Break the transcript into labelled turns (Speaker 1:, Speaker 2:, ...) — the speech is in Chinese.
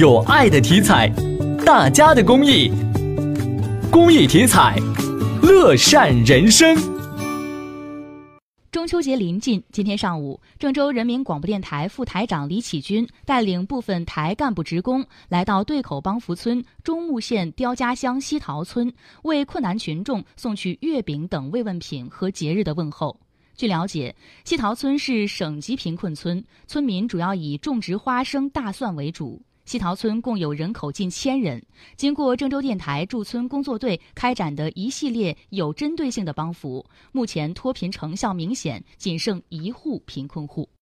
Speaker 1: 有爱的体彩，大家的公益，公益体彩，乐善人生。
Speaker 2: 中秋节临近，今天上午，郑州人民广播电台副台长李启军带领部分台干部职工来到对口帮扶村中牟县刁家乡西陶村，为困难群众送去月饼等慰问品和节日的问候。据了解，西陶村是省级贫困村，村民主要以种植花生、大蒜为主。西陶村共有人口近千人，经过郑州电台驻村工作队开展的一系列有针对性的帮扶，目前脱贫成效明显，仅剩一户贫困户。